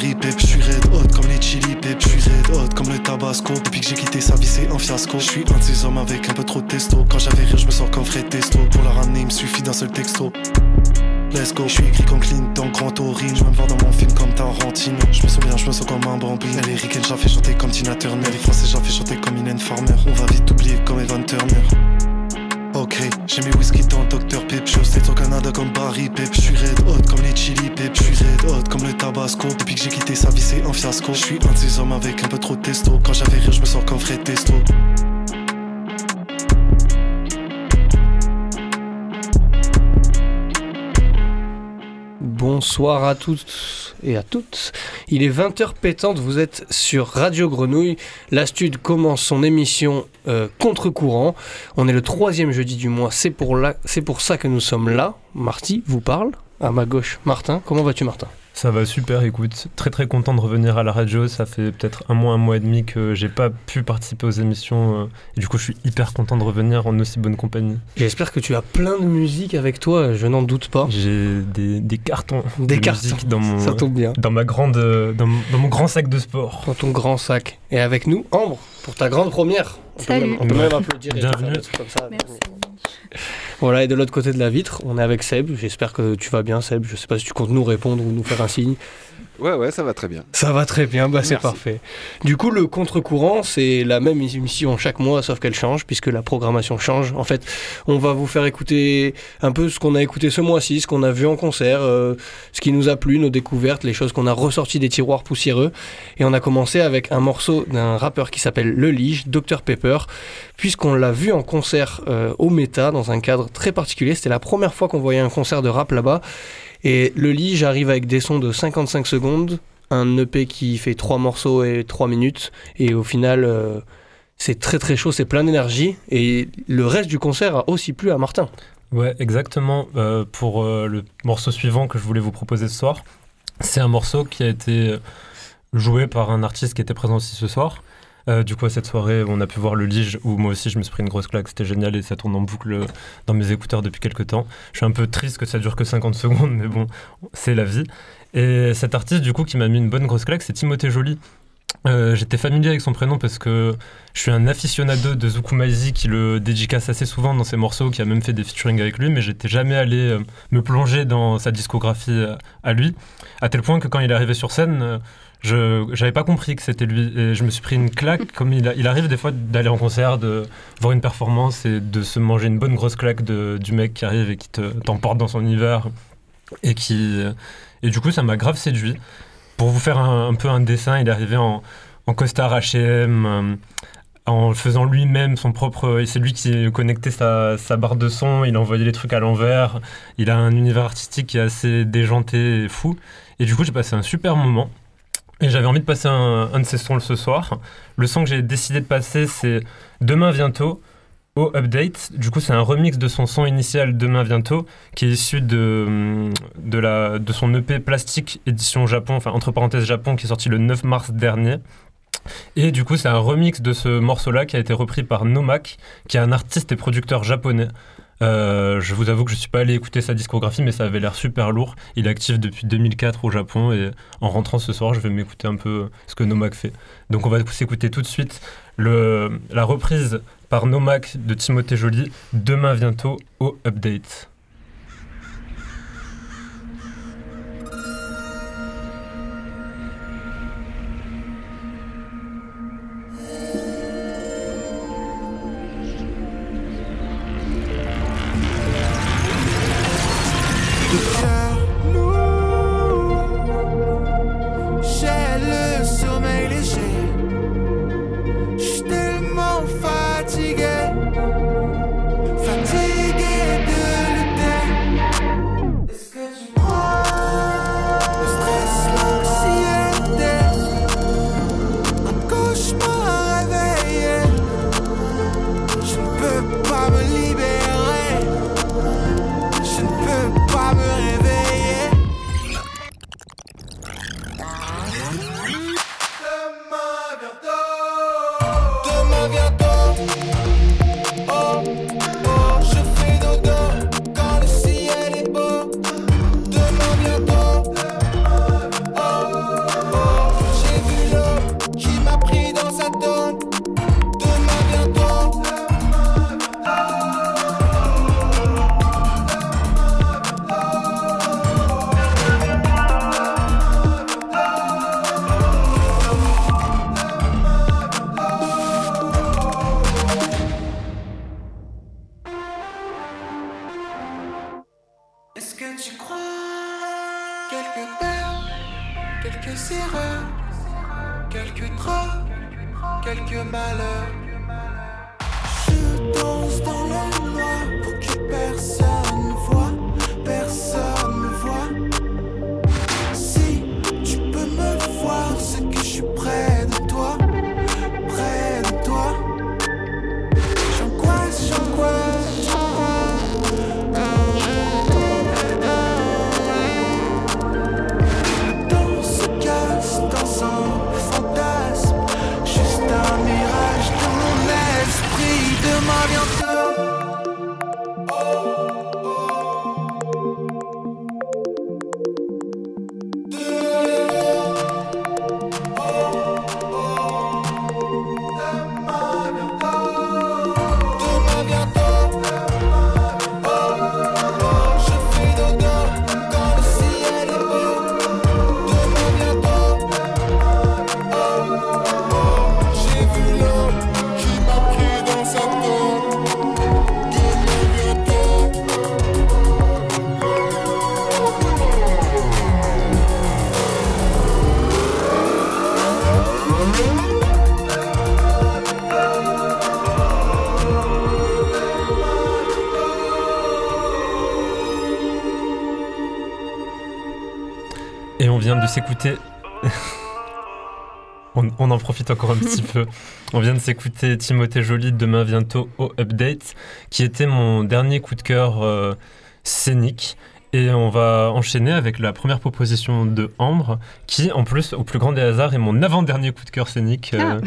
Je suis red hot comme les chili, pep. Je suis red hot comme le tabasco. Depuis que j'ai quitté sa vie, c'est un fiasco. Je suis un de ces hommes avec un peu trop de testo. Quand j'avais rire, je me sens comme Fred Testo. Pour la ramener, il me suffit d'un seul texto. Let's go, je suis écrit comme Clint dans Grand Taurine. Je me voir dans mon film comme Tarantino. Je me souviens, je me sens comme un bambine. Elle est ricaine, j'en fais chanter comme Tina Turner. Les Français, j'en fais chanter comme Ian Farmer. On va vite oublier comme Evan Turner. Ok, j'ai mes whisky dans Dr Pip. Je suis au Canada comme Barry Pip. Je suis red hot comme les chili pip. Je suis red hot comme le tabasco. Depuis que j'ai quitté sa vie, c'est un fiasco. Je suis un de ces hommes avec un peu trop de testo. Quand j'avais rire, je me sens comme Fred Testo. Bonsoir à tous et à toutes. Il est 20h pétante, vous êtes sur Radio Grenouille. La Stud commence son émission euh, contre-courant. On est le troisième jeudi du mois, c'est pour, pour ça que nous sommes là. Marty vous parle. À ma gauche, Martin. Comment vas-tu, Martin? Ça va super, écoute, très très content de revenir à la radio. Ça fait peut-être un mois, un mois et demi que j'ai pas pu participer aux émissions. Euh, et du coup, je suis hyper content de revenir en aussi bonne compagnie. J'espère que tu as plein de musique avec toi, je n'en doute pas. J'ai des, des, cartons des de cartons. dans mon, ça tombe bien. Dans, ma grande, dans, dans, mon grand sac de sport. Dans ton grand sac. Et avec nous, Ambre, pour ta grande première. Salut. on peut même applaudir. Bienvenue. Comme ça. Merci. Voilà, et de l'autre côté de la vitre, on est avec Seb. J'espère que tu vas bien, Seb. Je sais pas si tu comptes nous répondre ou nous faire un signe. Ouais, ouais, ça va très bien. Ça va très bien, bah c'est parfait. Du coup, le contre-courant, c'est la même émission chaque mois, sauf qu'elle change, puisque la programmation change. En fait, on va vous faire écouter un peu ce qu'on a écouté ce mois-ci, ce qu'on a vu en concert, euh, ce qui nous a plu, nos découvertes, les choses qu'on a ressorties des tiroirs poussiéreux. Et on a commencé avec un morceau d'un rappeur qui s'appelle Le Lige, Dr Pepper, puisqu'on l'a vu en concert euh, au Méta, dans un cadre très particulier. C'était la première fois qu'on voyait un concert de rap là-bas. Et le lit, j'arrive avec des sons de 55 secondes, un EP qui fait 3 morceaux et 3 minutes, et au final, euh, c'est très très chaud, c'est plein d'énergie, et le reste du concert a aussi plu à Martin. Ouais, exactement. Euh, pour euh, le morceau suivant que je voulais vous proposer ce soir, c'est un morceau qui a été joué par un artiste qui était présent aussi ce soir. Euh, du coup, à cette soirée, on a pu voir le Lige où moi aussi je me suis pris une grosse claque. C'était génial et ça tourne en boucle dans mes écouteurs depuis quelques temps. Je suis un peu triste que ça dure que 50 secondes, mais bon, c'est la vie. Et cet artiste, du coup, qui m'a mis une bonne grosse claque, c'est Timothée Joly. Euh, j'étais familier avec son prénom parce que je suis un aficionado de Zukumaizi qui le dédicace assez souvent dans ses morceaux, qui a même fait des featuring avec lui, mais j'étais jamais allé euh, me plonger dans sa discographie à lui, à tel point que quand il est arrivé sur scène, je n'avais pas compris que c'était lui et je me suis pris une claque comme il, il arrive des fois d'aller en concert de voir une performance et de se manger une bonne grosse claque de, du mec qui arrive et qui t'emporte dans son univers et qui et du coup ça m'a grave séduit. Pour vous faire un, peu un dessin il est arrivé en, en costard H&M en faisant lui-même son propre c'est lui qui connectait sa, sa, barre de son il envoyait les trucs à l'envers il a un univers artistique qui est assez déjanté et fou. Et du coup j'ai passé un super moment et j'avais envie de passer un, de ces sons ce soir. Le son que j'ai décidé de passer, c'est Demain Bientôt au Update. Du coup, c'est un remix de son son initial Demain Bientôt, qui est issu de, de, la, de son EP Plastique édition Japon, enfin entre parenthèses Japon, qui est sorti le 9 mars dernier. Et du coup, c'est un remix de ce morceau-là qui a été repris par Nomak, qui est un artiste et producteur japonais. Euh, je vous avoue que je suis pas allé écouter sa discographie, mais ça avait l'air super lourd. Il est actif depuis 2004 au Japon et en rentrant ce soir, je vais m'écouter un peu ce que Nomak fait. Donc on va s'écouter tout de suite la reprise par Nomak de Timothée Joly, demain bientôt au Update. que tu crois Quelque peur, quelques erreurs, quelques draps, quelques malheurs. Je danse dans s'écouter. on, en profite encore un petit peu. On vient de s'écouter Timothée Joly Demain bientôt au Update, qui était mon dernier coup de cœur euh, scénique. Et on va enchaîner avec la première proposition de Ambre, qui, en plus, au plus grand des hasards, est mon avant-dernier coup de cœur scénique. Euh,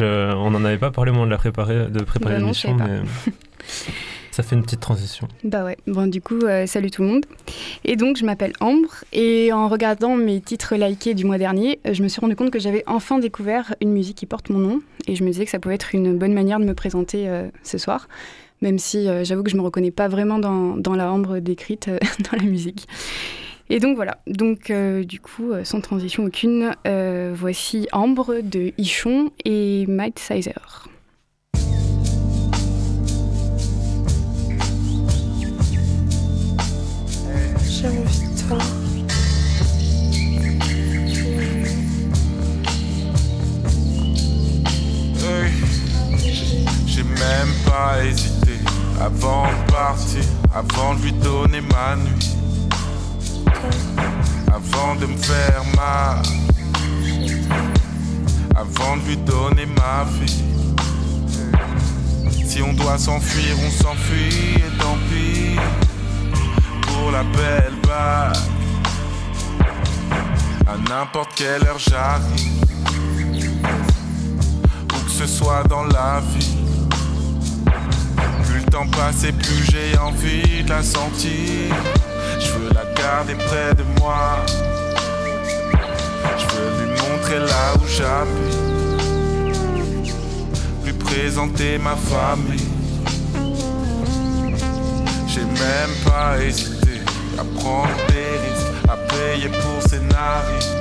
ah. on n'en avait pas parlé au moment de, la préparer, de préparer bah l'émission, mais. Ça fait une petite transition. Bah ouais. Bon, du coup, euh, salut tout le monde. Et donc, je m'appelle Ambre. Et en regardant mes titres likés du mois dernier, euh, je me suis rendu compte que j'avais enfin découvert une musique qui porte mon nom. Et je me disais que ça pouvait être une bonne manière de me présenter euh, ce soir. Même si j'avoue que je me reconnais pas vraiment dans, la Ambre décrite dans la musique. Et donc voilà, donc du coup, sans transition aucune, voici Ambre de Ichon et Mike Sizer. Toi. J'ai même pas hésité avant de partir, avant de lui donner ma nuit, avant de me faire mal, avant de lui donner ma vie. Si on doit s'enfuir, on s'enfuit tant pis la belle bague. À n'importe quelle heure j'arrive. Où que ce soit dans la vie. Plus le temps passe et plus j'ai envie de la sentir. Je veux la garder près de moi. Je veux lui montrer là où j'habite. Lui présenter ma famille. J'ai même pas hésité à prendre des risques, à payer pour ses narines,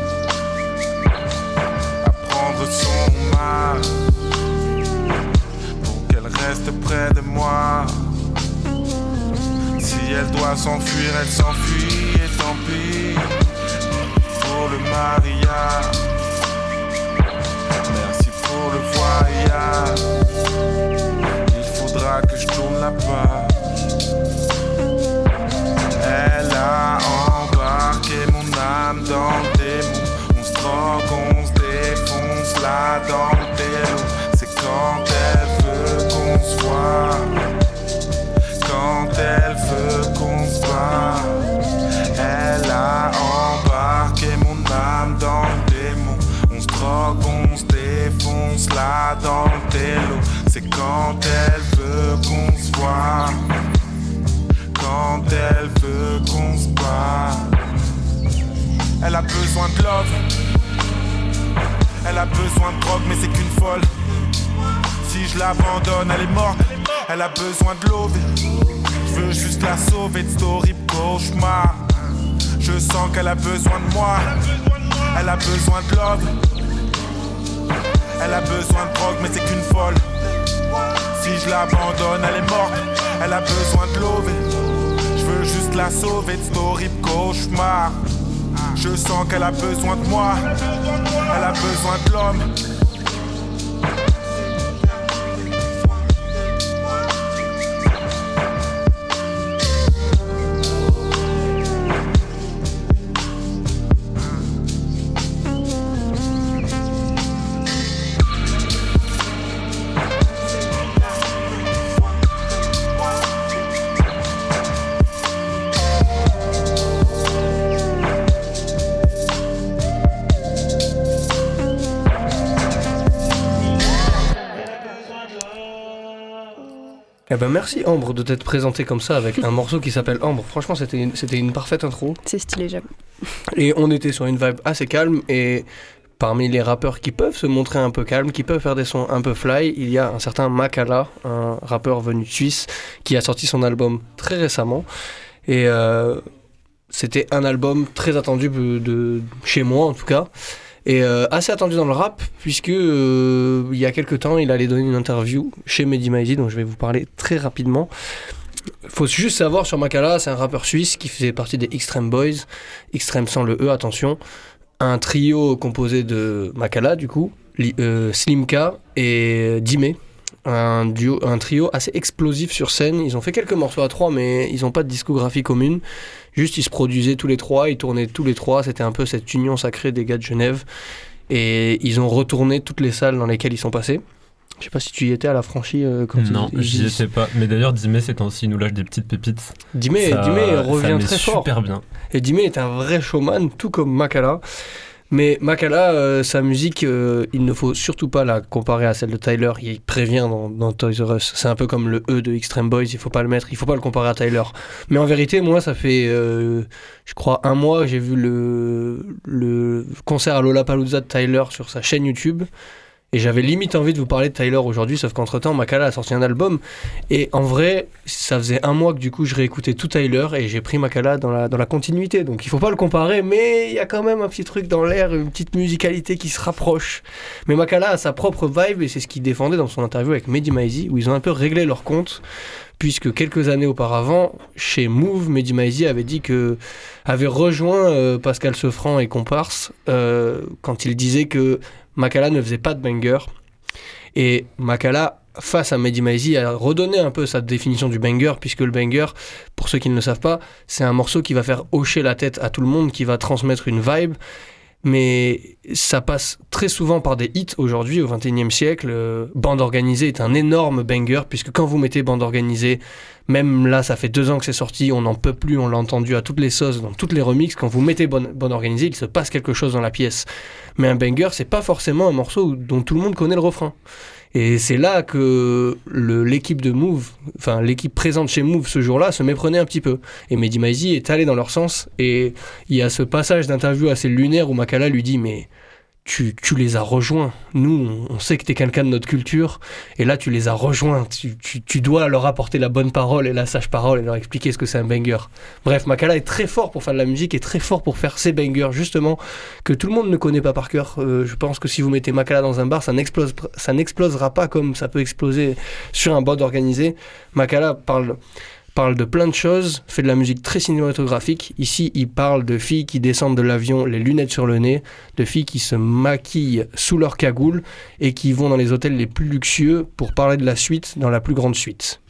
à prendre son mal pour qu'elle reste près de moi. Si elle doit s'enfuir, elle s'enfuit et tant pis pour le mariage. Merci pour le voyage. Il faudra que je tourne la page. A embarqué mon âme dans le démon. On se drogue, on se défonce là dans le démon. C'est quand elle veut qu'on se voit. Quand elle veut qu'on se voit. Elle a embarqué mon âme dans le démon. On se drogue, on se défonce là dans le démon. C'est quand elle veut qu'on se voit quand elle veut qu'on se parle. Elle a besoin de love. Elle a besoin de drogue, mais c'est qu'une folle. Si je l'abandonne, elle est morte. Elle a besoin de l'eau. Je veux juste la sauver de story cauchemar. Je sens qu'elle a besoin de moi. Elle a besoin de love. Elle a besoin de drogue, mais c'est qu'une folle. Si je l'abandonne, elle est morte. Elle a besoin de l'eau juste la sauver de story cauchemar. Je sens qu'elle a besoin de moi, elle a besoin de l'homme. Ben merci Ambre de t'être présentée comme ça avec un morceau qui s'appelle Ambre. Franchement, c'était une, c'était une parfaite intro. C'est stylé, j'avoue. Et on était sur une vibe assez calme et parmi les rappeurs qui peuvent se montrer un peu calmes, qui peuvent faire des sons un peu fly, il y a un certain Makala, un rappeur venu de Suisse, qui a sorti son album très récemment. Et euh, c'était un album très attendu de, de- chez moi en tout cas. Et euh, assez attendu dans le rap, puisque euh, il y a quelques temps, il allait donner une interview chez Mehdi Maizi, dont je vais vous parler très rapidement. Faut juste savoir sur Makala, c'est un rappeur suisse qui faisait partie des Extreme Boys, Extreme sans le E, attention. Un trio composé de Makala, du coup, euh, Slimka et Dime. Un, duo, un trio assez explosif sur scène. Ils ont fait quelques morceaux à trois, mais ils n'ont pas de discographie commune. Juste, ils se produisaient tous les trois, ils tournaient tous les trois. C'était un peu cette union sacrée des gars de Genève. Et ils ont retourné toutes les salles dans lesquelles ils sont passés. Je sais pas si tu y étais à la franchie euh, quand Non, j'y étais pas. Mais d'ailleurs, Dimé, ces temps-ci, nous lâche des petites pépites. Ça- ça revient met très fort. super bien. Et Dime est un vrai showman, tout comme Makala. Mais Makala, euh, sa musique, euh, il ne faut surtout pas la comparer à celle de Tyler. Il prévient dans, dans Toys R Us. C'est un peu comme le E de Extreme Boys. Il faut pas le mettre. Il faut pas le comparer à Tyler. Mais en vérité, moi, ça fait, euh, je crois, un mois j'ai vu le, le concert à Lollapalooza de Tyler sur sa chaîne YouTube. Et j'avais limite envie de vous parler de Tyler aujourd'hui, sauf qu'entre-temps, Makala a sorti un album. Et en vrai, ça faisait un mois que du coup, je réécoutais tout Tyler et j'ai pris Makala dans la, dans la continuité. Donc il faut pas le comparer, mais il y a quand même un petit truc dans l'air, une petite musicalité qui se rapproche. Mais Makala a sa propre vibe et c'est ce qu'il défendait dans son interview avec Mehdi Maizi, où ils ont un peu réglé leur compte. Puisque quelques années auparavant, chez Move, Mehdi Maizi avait dit que avait rejoint euh, Pascal Sefranc et Comparse euh, quand il disait que Makala ne faisait pas de banger. Et Makala, face à Mehdi Maizi, a redonné un peu sa définition du banger, puisque le banger, pour ceux qui ne le savent pas, c'est un morceau qui va faire hocher la tête à tout le monde, qui va transmettre une vibe. Mais ça passe très souvent par des hits aujourd'hui, au XXIe siècle. Euh, Bande organisée est un énorme banger, puisque quand vous mettez bande organisée, même là, ça fait deux ans que c'est sorti, on n'en peut plus, on l'a entendu à toutes les sauces, dans toutes les remixes. Quand vous mettez bande, bande organisée, il se passe quelque chose dans la pièce. Mais un banger, c'est pas forcément un morceau dont tout le monde connaît le refrain. Et c'est là que l'équipe de Move, enfin l'équipe présente chez Move ce jour-là, se méprenait un petit peu. Et Mehdi Maizi est allé dans leur sens. Et il y a ce passage d'interview assez lunaire où Makala lui dit Mais tu, tu les as rejoints. Nous, on, sait que tu es quelqu'un de notre culture. Et là, tu les as rejoints. Tu, tu- tu dois leur apporter la bonne parole et la sage parole et leur expliquer ce que c'est un banger. Bref, Makala est très fort pour faire de la musique et très fort pour faire ces bangers, justement, que tout le monde ne connaît pas par cœur. Euh, je pense que si vous mettez Makala dans un bar, ça n'explose- ça n'explosera pas comme ça peut exploser sur un board organisé. Makala parle, parle de plein de choses, fait de la musique très cinématographique. Ici, il parle de filles qui descendent de l'avion, les lunettes sur le nez, de filles qui se maquillent sous leur cagoule et qui vont dans les hôtels les plus luxueux pour parler de la suite dans la plus grande suite.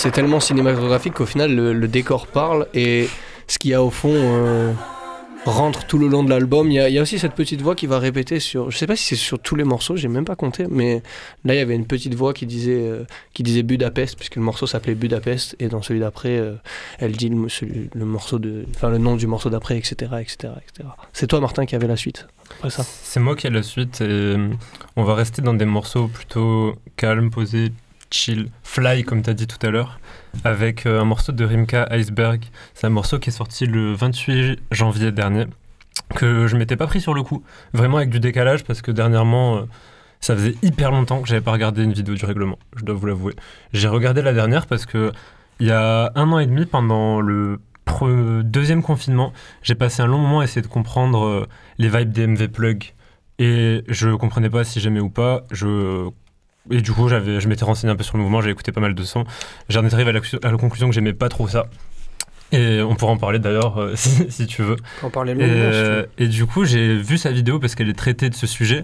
C'est tellement cinématographique qu'au final le, décor parle et ce qu'il y a au fond euh, rentre tout le long de l'album. Il y, a- aussi cette petite voix qui va répéter sur. Je sais pas si c'est sur tous les morceaux, j'ai même pas compté, mais là il y avait une petite voix qui disait, euh, qui disait Budapest, puisque le morceau s'appelait Budapest, et dans celui d'après, euh, elle dit le, morceau de, enfin le nom du morceau d'après, etc., etc., etc. C'est toi Martin qui avait la suite. C'est moi qui ai la suite on va rester dans des morceaux plutôt calmes, posés, chill, fly comme tu as dit tout à l'heure, avec euh, un morceau de Rimka Iceberg. C'est un morceau qui est sorti le 28 janvier dernier, que je m'étais pas pris sur le coup, vraiment avec du décalage parce que dernièrement... euh, ça faisait hyper longtemps que j'avais pas regardé une vidéo du règlement, je dois vous l'avouer. J'ai regardé la dernière parce que il y a un an et demi, pendant le deuxième confinement, j'ai passé un long moment à essayer de comprendre euh, les vibes des MV Plug. Et je comprenais pas si j'aimais ou pas. Je... Et du coup, j'avais, je m'étais renseigné un peu sur le mouvement, j'ai écouté pas mal de sons. J'en étais arrivé à la, à la conclusion que j'aimais pas trop ça. Et on pourra en parler d'ailleurs euh, si, si tu veux. On parlait Et, euh, et du coup, j'ai vu sa vidéo parce qu'elle est traitée de ce sujet.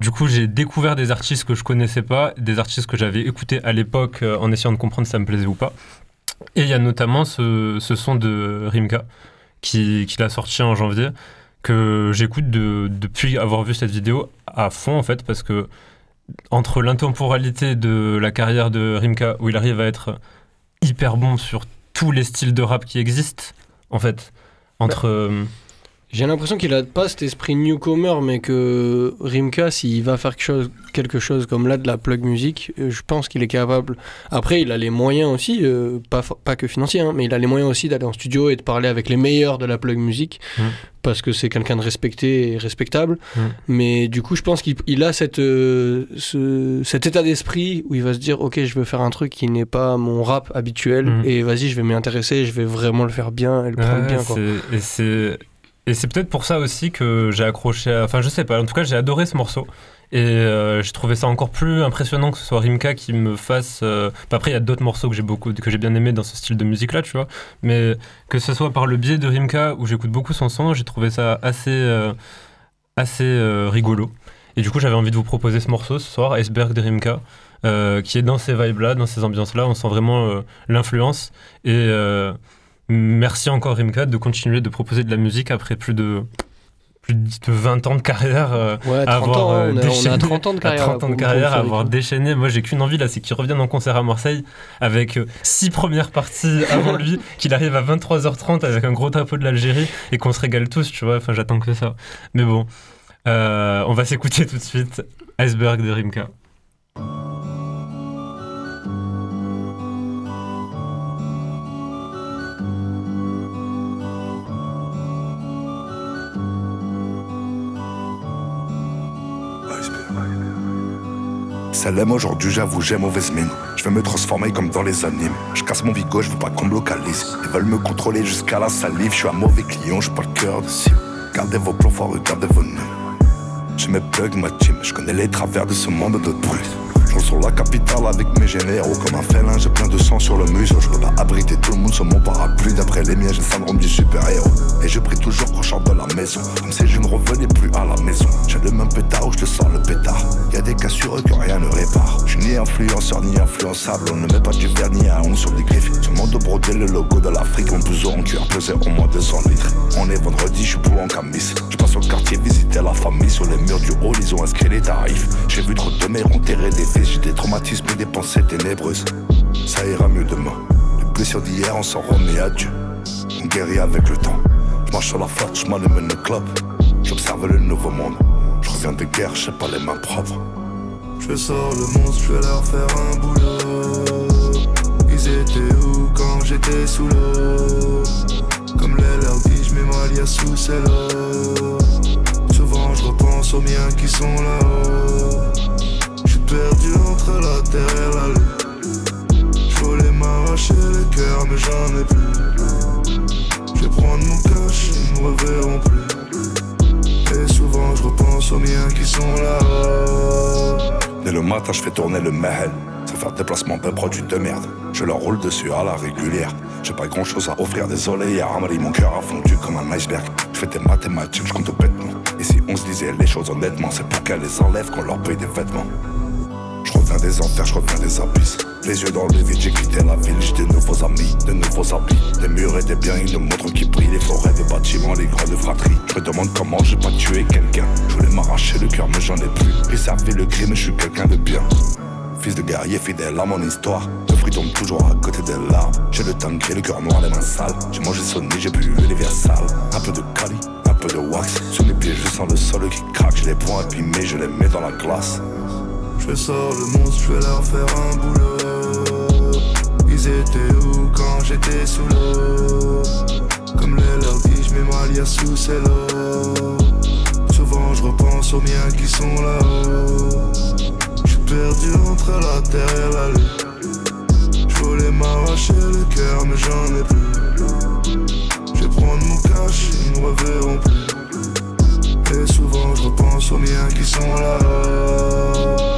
Du coup, j'ai découvert des artistes que je connaissais pas, des artistes que j'avais écoutés à l'époque euh, en essayant de comprendre si ça me plaisait ou pas. Et il y a notamment ce, ce son de Rimka qui, qui l'a sorti en janvier que j'écoute de- depuis avoir vu cette vidéo à fond en fait parce que entre l'intemporalité de la carrière de Rimka où il arrive à être hyper bon sur tous les styles de rap qui existent en fait entre euh, J'ai l'impression qu'il a pas cet esprit newcomer, mais que Rimka, s'il va faire quelque chose, quelque chose comme là de la plug music, euh, je pense qu'il est capable. Après, il a les moyens aussi, euh, pas, pas que financiers, hein, mais il a les moyens aussi d'aller en studio et de parler avec les meilleurs de la plug music, Mm. parce que c'est quelqu'un de respecté et respectable. Mm. Mais du coup, je pense qu'il il a cette, euh, ce- cet état d'esprit où il va se dire, ok, je veux faire un truc qui n'est pas mon rap habituel, Mm. et vas-y, je vais m'y intéresser, je vais vraiment le faire bien et le prendre Ouais, bien. Quoi. Et c'est et c'est peut-être pour ça aussi que j'ai accroché. à- Enfin, je sais pas. En tout cas, j'ai adoré ce morceau. Et euh, j'ai trouvé ça encore plus impressionnant que ce soit Rimka qui me fasse. euh, enfin, Après, il y a d'autres morceaux que j'ai beaucoup, que j'ai bien aimé dans ce style de musique-là, tu vois. Mais que ce soit par le biais de Rimka où j'écoute beaucoup son son, j'ai trouvé ça assez, euh, assez rigolo. Et du coup, j'avais envie de vous proposer ce morceau ce soir, Iceberg de Rimka, qui est dans ces vibes-là, dans ces ambiances-là. On sent vraiment l'influence. Et merci encore Rimka de continuer de proposer de la musique après plus de, plus de 20 ans de carrière. euh, Ouais, 30 avoir, ans, euh, on, a, on a déchaîné 30 ans de carrière. 30 ans de pour- carrière, pour avoir Frédéric. déchaîné. Moi, j'ai qu'une envie là, c'est qu'il revienne en concert à Marseille avec euh, six premières parties avant lui, qu'il arrive à 23h30 avec un gros drapeau de l'Algérie et qu'on se régale tous, tu vois. Enfin, j'attends que ça. Mais bon, euh, on va s'écouter tout de suite Iceberg de Rimka. SLM aujourd'hui, j'avoue, j'ai mauvaise mine. Je vais me transformer comme dans les animes. Je casse mon bigot, je veux pas qu'on me localise. Ils veulent me contrôler jusqu'à la salive. Je suis un mauvais client, je pas le cœur de cible. Gardez vos forts, regardez vos noms. Je me plug ma team, je connais les travers de ce monde de brut. Je sur la capitale avec mes généraux comme un félin, j'ai plein de sang sur le museau. Je peux pas abriter tout le monde sur mon parapluie. D'après les miens, j'ai le syndrome du super-héros. Et je prie toujours prochain de la maison, comme si je ne revenais plus à la maison. J'ai le même pétard où je te sors le pétard. Y a des cas sur eux que rien ne répare. Je suis ni influenceur ni influençable. On ne met pas du vernis à on sur des griffes. Ce monde brodé, le logo de l'Afrique. On douze en cuir pesait au moins 200 litres. On est vendredi, je suis pour en camis. Je passe au quartier visiter la famille. Sur les murs du hall, ils ont inscrit les tarifs. J'ai vu trop de mères enterrer des fils. J'ai des traumatismes et des pensées ténébreuses. Ça ira mieux demain. Les blessures d'hier, on s'en remet à Dieu. On guérit avec le temps. Je marche sur la flotte, je m'allume le club. J'observe le nouveau monde. Je reviens de guerre, j'ai pas les mains propres. Je sors le monstre, je vais leur faire un boulot. Ils étaient où quand j'étais sous l'eau? Comme les leur dit, je mets ma sous celle-là. Souvent je repense aux miens qui sont là-haut. Perdu entre la terre et la lune. Je voulais m'arracher le cœur, mais j'en ai plus. Je prendre mon cash, ils me reverront plus. Et souvent je repense aux miens qui sont là-haut. Dès le matin, je fais tourner le mahel. Sans faire déplacement de produits de merde. Je leur roule dessus à la régulière. J'ai pas grand chose à offrir, désolé. À Amari, mon cœur a fondu comme un iceberg. Je fais des mathématiques, je compte bêtement. Et si on se disait les choses honnêtement, c'est pour qu'elles les enlèvent qu'on leur paye des vêtements. Je reviens des enfers, je reviens des abysses. Les yeux dans le vide, j'ai quitté la ville, j'ai de nouveaux amis, de nouveaux habits. Des murs et des biens, une montre qui brille, les forêts, des bâtiments, les grandes fratries. Je me demande comment j'ai pas tué quelqu'un. Je voulais m'arracher le cœur, mais j'en ai plus. J'ai servi le crime, je suis quelqu'un de bien. Fils de guerrier fidèle à mon histoire. Le fruit tombe toujours à côté des larmes. J'ai le et le cœur noir, les mains sales. J'ai mangé sonné, j'ai bu sales. Un peu de cali, un peu de wax. Sur mes pieds, je sens le sol qui craque. Je les prends abîmés, je les mets dans la glace. Je sors le monstre, je vais leur faire un boulot. Ils étaient où quand j'étais sous l'eau? Comme les leur dit, je mets ma lia sous celle-là. Souvent je repense aux miens qui sont là-haut. Je perdu entre la terre et la lune. Je voulais m'arracher le cœur, mais j'en ai plus. Je vais prendre mon cash, ils me reverront plus. Et souvent je repense aux miens qui sont là.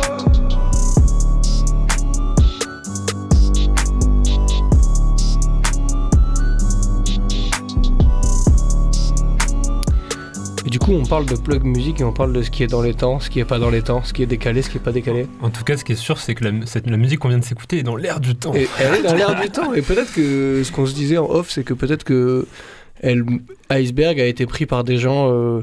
Coup, on parle de plug musique et on parle de ce qui est dans les temps, ce qui est pas dans les temps, ce qui est décalé, ce qui est pas décalé. En tout cas, ce qui est sûr, c'est que la, cette- la musique qu'on vient de s'écouter est dans l'air du temps. Et elle est dans l'air du temps. Et peut-être que ce qu'on se disait en off, c'est que peut-être que elle, Iceberg a été pris par des gens euh,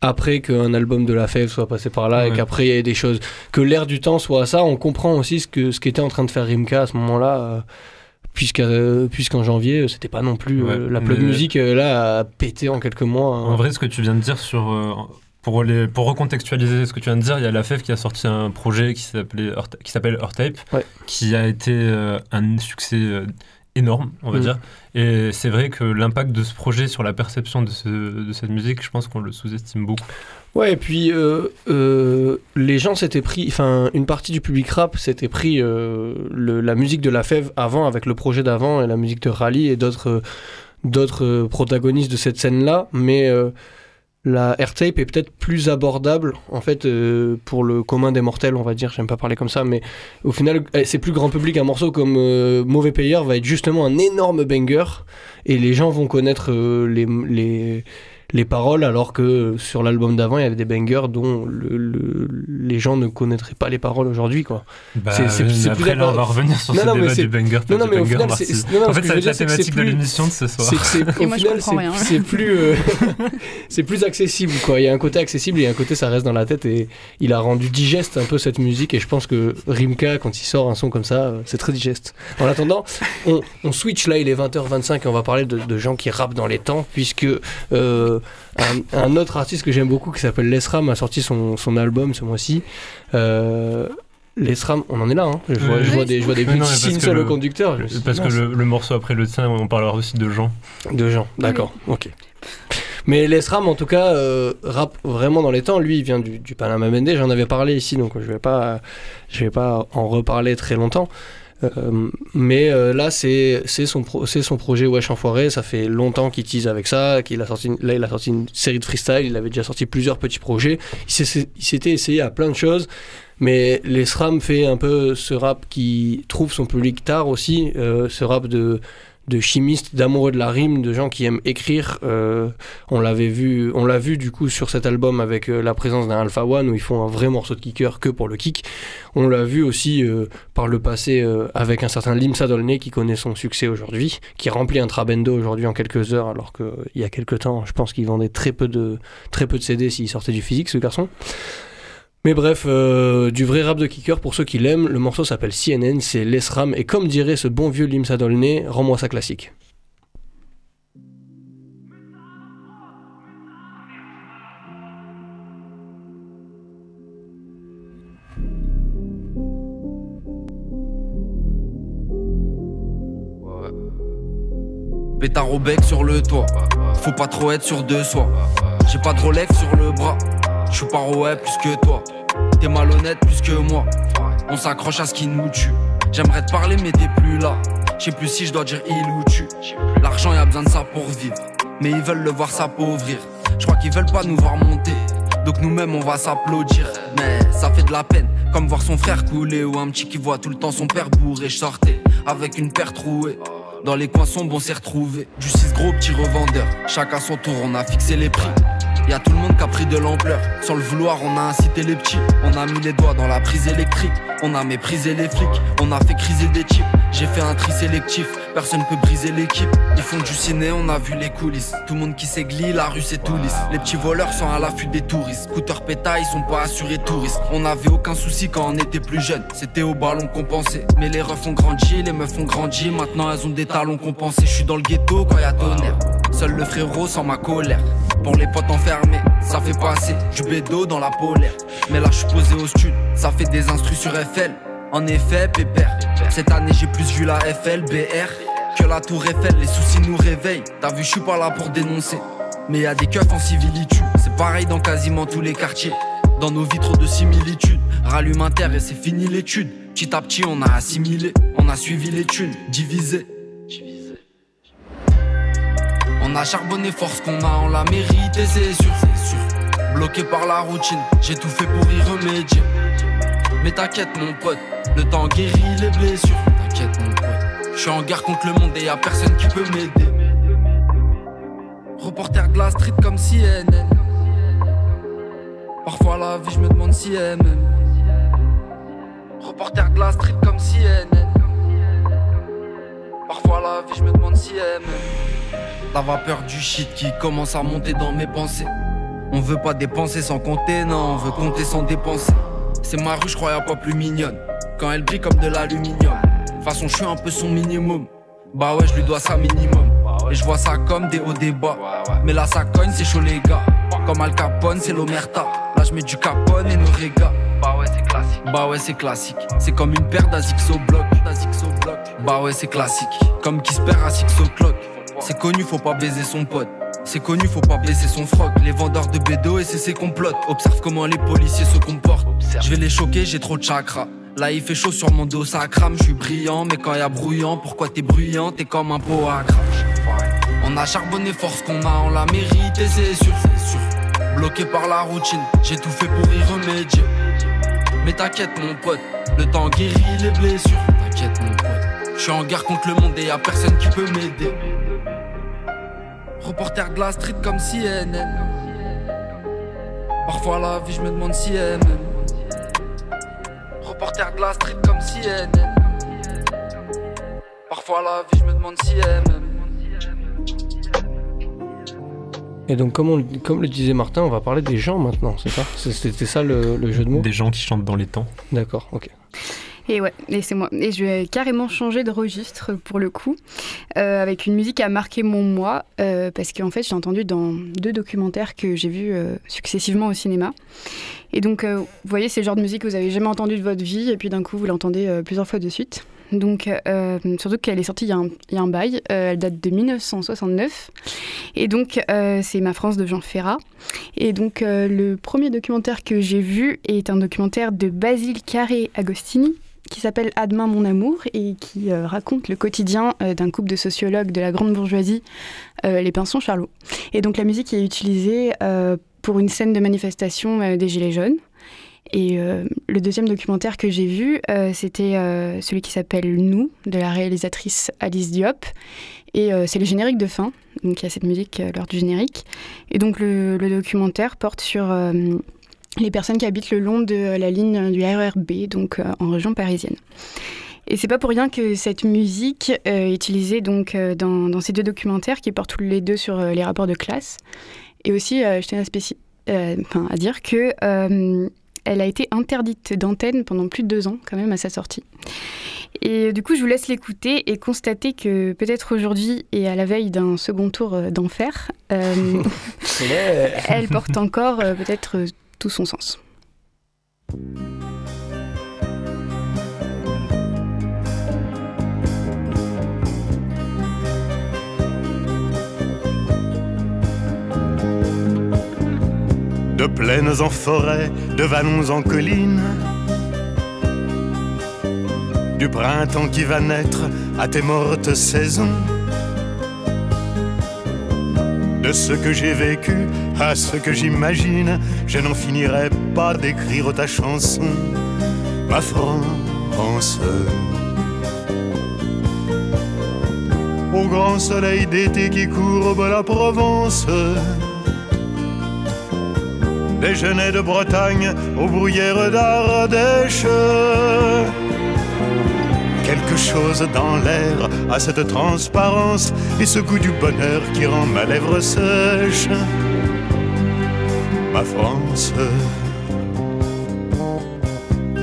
après qu'un album de la Fève soit passé par là et qu'après il y ait des choses. Que l'air du temps soit ça, on comprend aussi ce que ce qu'était en train de faire Rimka à ce moment-là. euh, euh, Puisqu'en janvier, euh, c'était pas non plus Ouais, euh, la plug musique là a pété en quelques mois. hein. En vrai, ce que tu viens de dire sur. pour, les, pour recontextualiser ce que tu viens de dire, il y a la FEF qui a sorti un projet qui s'appelait Earth- qui s'appelle Earthtape, Ouais. qui a été euh, un succès euh, énorme, on va Mm. dire. Et c'est vrai que l'impact de ce projet sur la perception de, ce- de cette musique, je pense qu'on le sous-estime beaucoup. Ouais, et puis euh, euh, les gens s'étaient pris, enfin une partie du public rap s'était pris euh, la musique de la Fève avant avec le projet d'avant et la musique de Rally et d'autres d'autres protagonistes de cette scène-là, mais la R-Tape est peut-être plus abordable en fait euh, pour le commun des mortels, on va dire. J'aime pas parler comme ça, mais au final eh, c'est plus grand public. Un morceau comme euh, Mauvais Payeur va être justement un énorme banger et les gens vont connaître euh, les les paroles, alors que sur l'album d'avant, il y avait des bangers dont le- le- les gens ne connaîtraient pas les paroles aujourd'hui. quoi. Bah, C'est- c'est après, plus là, on va revenir sur Non, ce non, débat du banger, non, non, mais au final, non, non, En fait, ça va être la thématique de plus- l'émission de ce soir. C'est que c'est- Et au moi, je final, comprends c'est- rien. C'est plus, euh, c'est plus accessible, quoi. Il y a un côté accessible et un côté ça reste dans la tête et il a rendu digeste un peu cette musique et je pense que Rimka, quand il sort un son comme ça, euh, c'est très digeste. En attendant, on, on switch là, il est 20h25 et on va parler de, de gens qui rappent dans les temps puisque euh, un, un autre artiste que j'aime beaucoup qui s'appelle Lesram a sorti son, son album ce mois-ci. Euh, Lesram, on en est là, hein. je, vois, je vois des, je vois des que sur le, conducteur. Parce que le, le morceau après le tien, on parlera aussi de gens. De gens, d'accord, ok. Mais l'ESRAM, en tout cas, euh, rap vraiment dans les temps. Lui, il vient du, du Panama Bende. J'en avais parlé ici, donc je vais pas, je vais pas en reparler très longtemps. Euh, mais euh, là, c'est son, pro- son projet Wesh Enfoiré. Ça fait longtemps qu'il tease avec ça. Qu'il a sorti, là, il a sorti une série de freestyle. Il avait déjà sorti plusieurs petits projets. Il s'était essayé à plein de choses. Mais les SRAM fait un peu ce rap qui trouve son public tard aussi. euh, ce rap de, de chimistes, d'amoureux de la rime, de gens qui aiment écrire. Euh, on l'avait vu, on l'a vu du coup sur cet album avec euh, la présence d'un Alpha One où ils font un vrai morceau de kicker que pour le kick. On l'a vu aussi euh, par le passé euh, avec un certain Limsa Dolné qui connaît son succès aujourd'hui, qui remplit un Trabendo aujourd'hui en quelques heures, alors qu'il y a quelques temps, je pense qu'il vendait très peu de, très peu de CD s'il sortait du physique, ce garçon. Mais bref, euh, du vrai rap de kicker pour ceux qui l'aiment, le morceau s'appelle CNN, c'est l'ESRAM, et comme dirait ce bon vieux Limsa Dolné, rends-moi ça classique. Pétard au bec sur le toit. Faut pas trop être sur deux soi. J'ai pas de Rolex sur le bras. Je suis ouais plus que toi. T'es malhonnête plus que moi. On s'accroche à ce qui nous tue. J'aimerais te parler mais t'es plus là. Je sais plus si je dois dire il ou tu. L'argent y a besoin de ça pour vivre. Mais ils veulent le voir s'appauvrir. Je crois qu'ils veulent pas nous voir monter. Donc nous-mêmes on va s'applaudir. Mais ça fait de la peine. Comme voir son frère couler ou un petit qui voit tout le temps son père bourré. Je sortais avec une paire trouée. Dans les coins sombres, on s'est retrouvés. Du 6 gros petit revendeur. Chacun son tour, on a fixé les prix. Y tout le monde qui a pris de l'ampleur. Sans le vouloir, on a incité les petits. On a mis les doigts dans la prise électrique. On a méprisé les flics. On a fait criser des types. J'ai fait un tri sélectif. Personne peut briser l'équipe. Ils font du ciné, on a vu les coulisses. Tout le monde qui s'églie, la rue c'est tout lisse. Les petits voleurs sont à l'affût des touristes. Scooter péta, ils sont pas assurés touristes. On avait aucun souci quand on était plus jeune. C'était au ballon qu'on pensait. Mais les refs ont grandi, les meufs ont grandi. Maintenant elles ont des talons compensés. Je suis dans le ghetto quand y a tonnerre. Seul le frérot sans ma colère. Pour les potes enfermés, ça fait passer du bédo dans la polaire. Mais là je suis posé au stud, ça fait des instrus sur FL. En effet, pépère. Cette année j'ai plus vu la FL, BR que la tour Eiffel. Les soucis nous réveillent. T'as vu, je suis pas là pour dénoncer. Mais y des keufs en civilitude. C'est pareil dans quasiment tous les quartiers. Dans nos vies, trop de similitudes. Rallume un et c'est fini l'étude. Petit à petit, on a assimilé. On a suivi les thunes, divisé. A charbonné force qu'on a, on l'a mérité, c'est sûr, c'est sûr. Bloqué par la routine, j'ai tout fait pour y remédier. Mais t'inquiète, mon pote, le temps guérit les blessures. T'inquiète, mon pote, je suis en guerre contre le monde et y a personne qui peut m'aider. Reporter de la street comme CNN. Parfois la vie, je me demande si elle m'aime. Reporter de la street comme CNN. Parfois la vie, je me demande si elle m'aime. La vapeur du shit qui commence à monter dans mes pensées. On veut pas dépenser sans compter, non, on veut compter sans dépenser. C'est ma rue, je crois, y'a pas plus mignonne. Quand elle brille comme de l'aluminium. De toute façon, je suis un peu son minimum. Bah ouais, je lui dois ça minimum. Et je vois ça comme des hauts débats. Mais là, ça cogne, c'est chaud, les gars. Comme Al Capone, c'est l'Omerta. Là, je mets du Capone et Norega. Bah ouais, c'est classique. Bah ouais, c'est classique. C'est comme une paire d'Azix au bloc. Bah ouais, c'est classique. Comme qui se perd à Six o'clock. C'est connu, faut pas baiser son pote. C'est connu, faut pas blesser son froc. Les vendeurs de bédo et c'est ses complotes. Observe comment les policiers se comportent. Je vais les choquer, j'ai trop de chakra. Là il fait chaud sur mon dos, ça crame, je suis brillant, mais quand y a brouillant, pourquoi t'es bruyant, t'es comme un pot à crache. On a charbonné force qu'on a, on l'a mérité, c'est sûr, c'est sûr. Bloqué par la routine, j'ai tout fait pour y remédier. Mais t'inquiète mon pote, le temps guérit les blessures. T'inquiète mon pote, je suis en guerre contre le monde et y a personne qui peut m'aider. Reporter de la street comme CNN. Parfois la vie, je me demande si elle m'aime. Reporter de la street comme CNN. Parfois la vie, je me demande si elle m'aime. Et donc, comme, on- comme le disait Martin, on va parler des gens maintenant, c'est ça? C'est- C'était ça le, le jeu de mots? Des gens qui chantent dans les temps. D'accord, ok. Et ouais, et c'est moi. Et je vais carrément changer de registre pour le coup, euh, avec une musique qui a marqué mon moi, euh, parce qu'en fait, j'ai entendu dans deux documentaires que j'ai vus euh, successivement au cinéma. Et donc, vous voyez, c'est le genre de musique que vous avez jamais entendu de votre vie, et puis d'un coup, vous l'entendez plusieurs fois de suite. Donc, surtout qu'elle est sortie il y a un, bail. Elle date de 1969. Et donc, c'est Ma France de Jean Ferrat. Et donc, le premier documentaire que j'ai vu est un documentaire de Basile Carré Agostini qui s'appelle À mon amour et qui euh, raconte le quotidien euh, d'un couple de sociologues de la grande bourgeoisie, euh, les Pinsons Charlot. Et donc, la musique est utilisée pour une scène de manifestation des Gilets jaunes. Et le deuxième documentaire que j'ai vu, c'était celui qui s'appelle Nous, de la réalisatrice Alice Diop. Et c'est le générique de fin, donc il y a cette musique lors du générique. Et donc le, documentaire porte sur les personnes qui habitent le long de la ligne du RERB, donc euh, en région parisienne. Et c'est pas pour rien que cette musique euh, est utilisée donc euh, dans, dans ces deux documentaires qui portent tous les deux sur les rapports de classe. Et aussi, je tenais à, enfin, à dire que elle a été interdite d'antenne pendant plus de deux ans, quand même, à sa sortie. Et du coup, je vous laisse l'écouter et constater que peut-être aujourd'hui et à la veille d'un second tour d'enfer, euh, elle porte encore euh, peut-être son sens. De plaines en forêt, de vallons en collines. Du printemps qui va naître à tes mortes saisons. De ce que j'ai vécu à ce que j'imagine, je n'en finirai pas d'écrire ta chanson, ma France. Au grand soleil d'été qui courbe la Provence genêts de Bretagne aux bruyères d'Ardèche. Quelque chose dans l'air a cette transparence et ce goût du bonheur qui rend ma lèvre sèche. Ma France,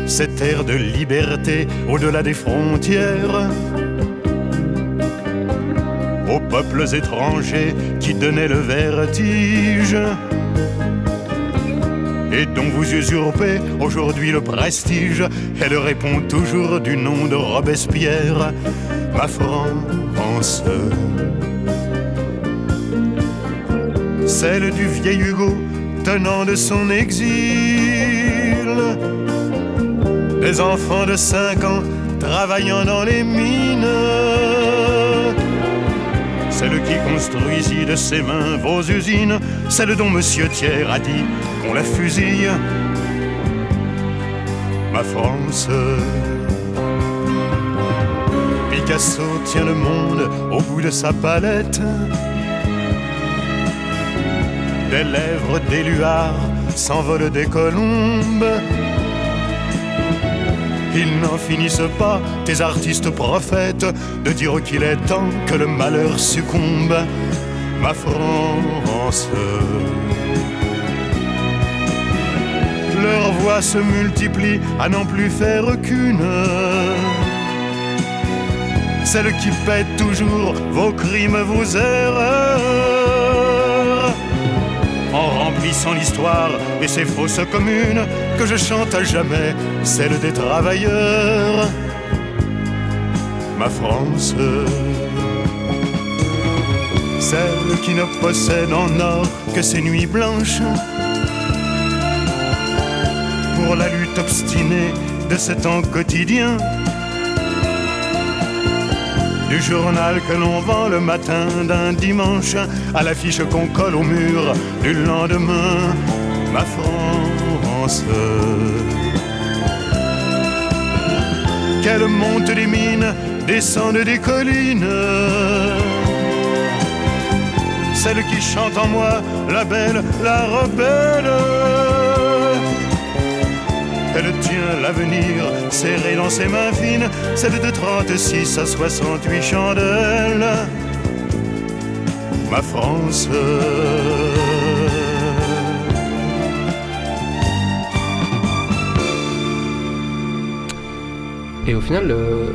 cette air de liberté au-delà des frontières. Aux peuples étrangers qui donnaient le vertige et dont vous usurpez aujourd'hui le prestige. Elle répond toujours du nom de Robespierre, ma France. Celle du vieil Hugo tenant de son exil. Des enfants de 5 ans travaillant dans les mines. Celle qui construisit de ses mains vos usines, celle dont Monsieur Thiers a dit qu'on la fusille. Ma France. Picasso tient le monde au bout de sa palette. Des lèvres d'éluard s'envolent des colombes. Ils n'en finissent pas, tes artistes prophètes, de dire qu'il est temps que le malheur succombe. Ma France. Leurs voix se multiplient à n'en plus faire qu'une. Celle qui pète toujours vos crimes, vos erreurs. En remplissant l'histoire et ses fausses communes, que je chante à jamais, celle des travailleurs. Ma France. Celle qui ne possède en or que ses nuits blanches pour la lutte obstinée de ce temps quotidien. Du journal que l'on vend le matin d'un dimanche à l'affiche qu'on colle au mur du lendemain, ma France. Qu'elle monte des mines, descende des collines. Celle qui chante en moi, la belle, la rebelle. Elle tient l'avenir serré dans ses mains fines, celle de 36 à 68 chandelles. Ma France. Et au final, euh,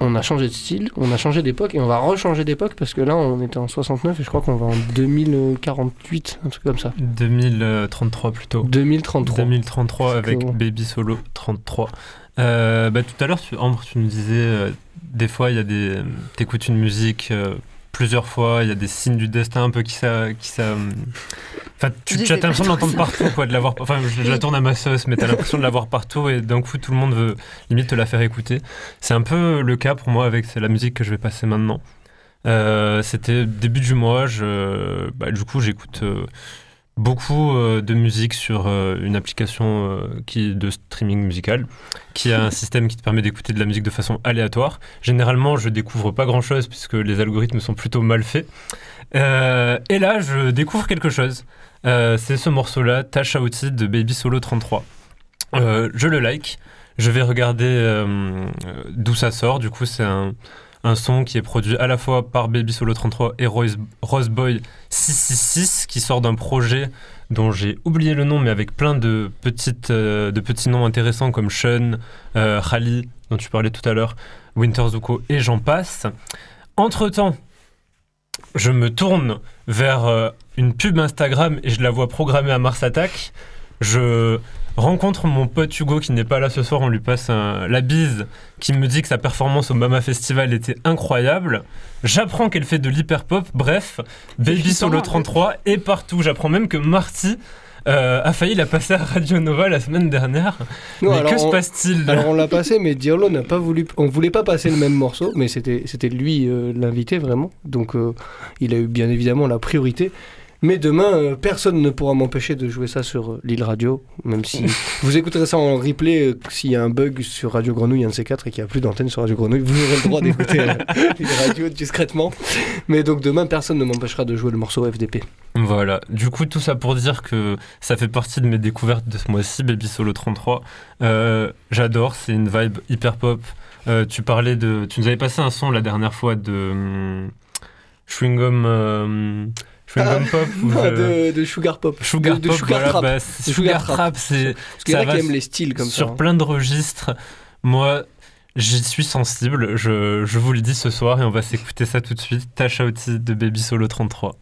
on a changé de style, on a changé d'époque et on va rechanger d'époque parce que là on était en 69 et je crois qu'on va en 2048, un truc comme ça. 2033 plutôt. 2033. 2033 avec. Baby Solo 33. Euh, bah, tout à l'heure, tu, Ambre, tu nous disais, euh, des fois, il y a des. T'écoutes une musique euh, plusieurs fois, il y a des signes du destin un peu qui ça. Qui ça Enfin, tu, tu as l'impression de l'entendre partout, quoi, de l'avoir. Enfin, je, je la tourne à ma sauce, mais t'as l'impression de l'avoir partout et d'un coup, tout le monde veut limite te la faire écouter. C'est un peu le cas pour moi avec la musique que je vais passer maintenant. Euh, C'était début du mois, je, bah, du coup, j'écoute euh, beaucoup euh, de musique sur euh, une application euh, qui de streaming musical, qui a un système qui te permet d'écouter de la musique de façon aléatoire. Généralement, je découvre pas grand chose puisque les algorithmes sont plutôt mal faits. Euh, et là, je découvre quelque chose. Euh, c'est ce morceau-là, Tasha Outi de Baby Solo 33. Euh, je le like. Je vais regarder d'où ça sort. Du coup, c'est un, un son qui est produit à la fois par Baby Solo 33 et Rose, Rose Boy 666, qui sort d'un projet dont j'ai oublié le nom, mais avec plein de, petites, euh, de petits noms intéressants comme Sean, euh, Khali, dont tu parlais tout à l'heure, Winter Zuko, et j'en passe. Entre-temps, je me tourne vers euh, une pub Instagram et je la vois programmée à Mars Attack. Je rencontre mon pote Hugo qui n'est pas là ce soir, on lui passe un- la bise, qui me dit que sa performance au Mama Festival était incroyable. J'apprends qu'elle fait de l'hyper pop, bref, Baby Solo en fait. 33 est partout. J'apprends même que Marty euh, a failli la passer à Radio Nova la semaine dernière. Non, mais que se on- passe-t-il? Alors on l'a passé, mais Diallo n'a pas voulu. On voulait pas passer le même morceau, mais c'était c'était lui euh, l'invité vraiment. Donc euh, il a eu bien évidemment la priorité. Mais demain, euh, personne ne pourra m'empêcher de jouer ça sur euh, l'île radio, même si vous écouterez ça en replay euh, s'il y a un bug sur Radio Grenouille, un de ces quatre, et qu'il n'y a plus d'antenne sur Radio Grenouille, vous aurez le droit d'écouter l'île radio discrètement. Mais donc demain, personne ne m'empêchera de jouer le morceau FDP. Voilà, du coup tout ça pour dire que ça fait partie de mes découvertes de ce mois-ci, Baby Solo 33. Euh, J'adore, c'est une vibe hyper pop. Euh, tu parlais de, tu nous avais passé un son la dernière fois de hum, Chewing Gum, euh, Chewing Gum Pop ou Non, de- Sugar Pop. Sugar de, de Pop, Sugar voilà, Trap. bah, Sugar Sugar Trap. Trap, c'est Parce qu'il y en a qui aiment les styles comme sur ça. hein. plein de registres. Moi, j'y suis sensible. Je, je vous le dis ce soir et on va s'écouter ça tout de suite. Tasha Outi de Baby Solo 33.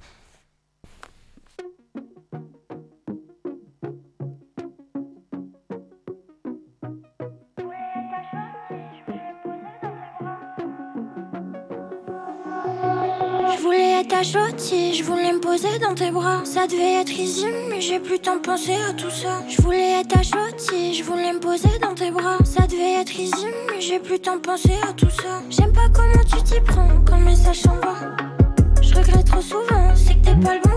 Voulais être à Chauty, je voulais me poser dans tes bras. Ça devait être easy, mais j'ai plus tant pensé à tout ça. Je voulais être Chauty, je voulais me poser dans tes bras. Ça devait être easy, mais j'ai plus tant pensé à tout ça. J'aime pas comment tu t'y prends quand le message s'envoie. Je regrette trop souvent, c'est que t'es pas le bon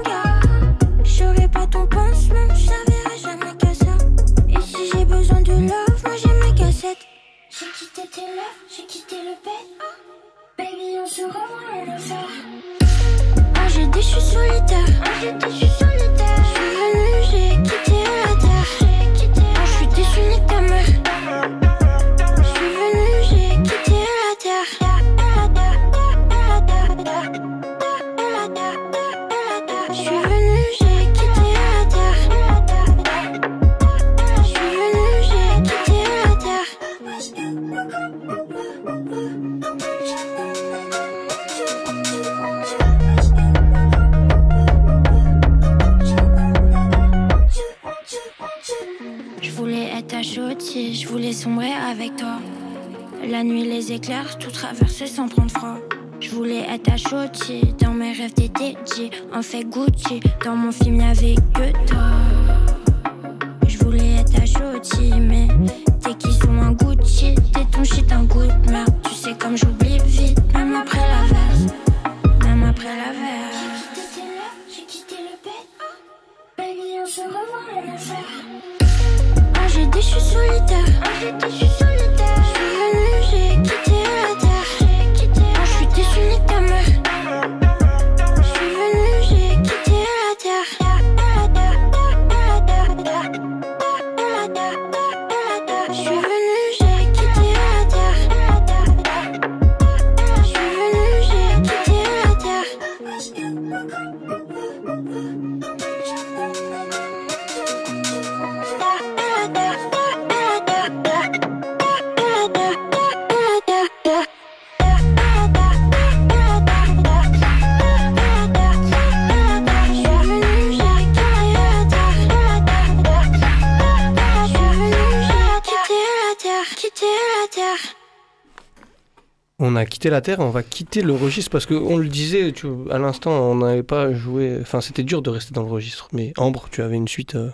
a quitté la Terre, on va quitter le registre parce qu'on le disait tu, à l'instant, on n'avait pas joué. Enfin, c'était dur de rester dans le registre. Mais Ambre, tu avais une suite. Euh,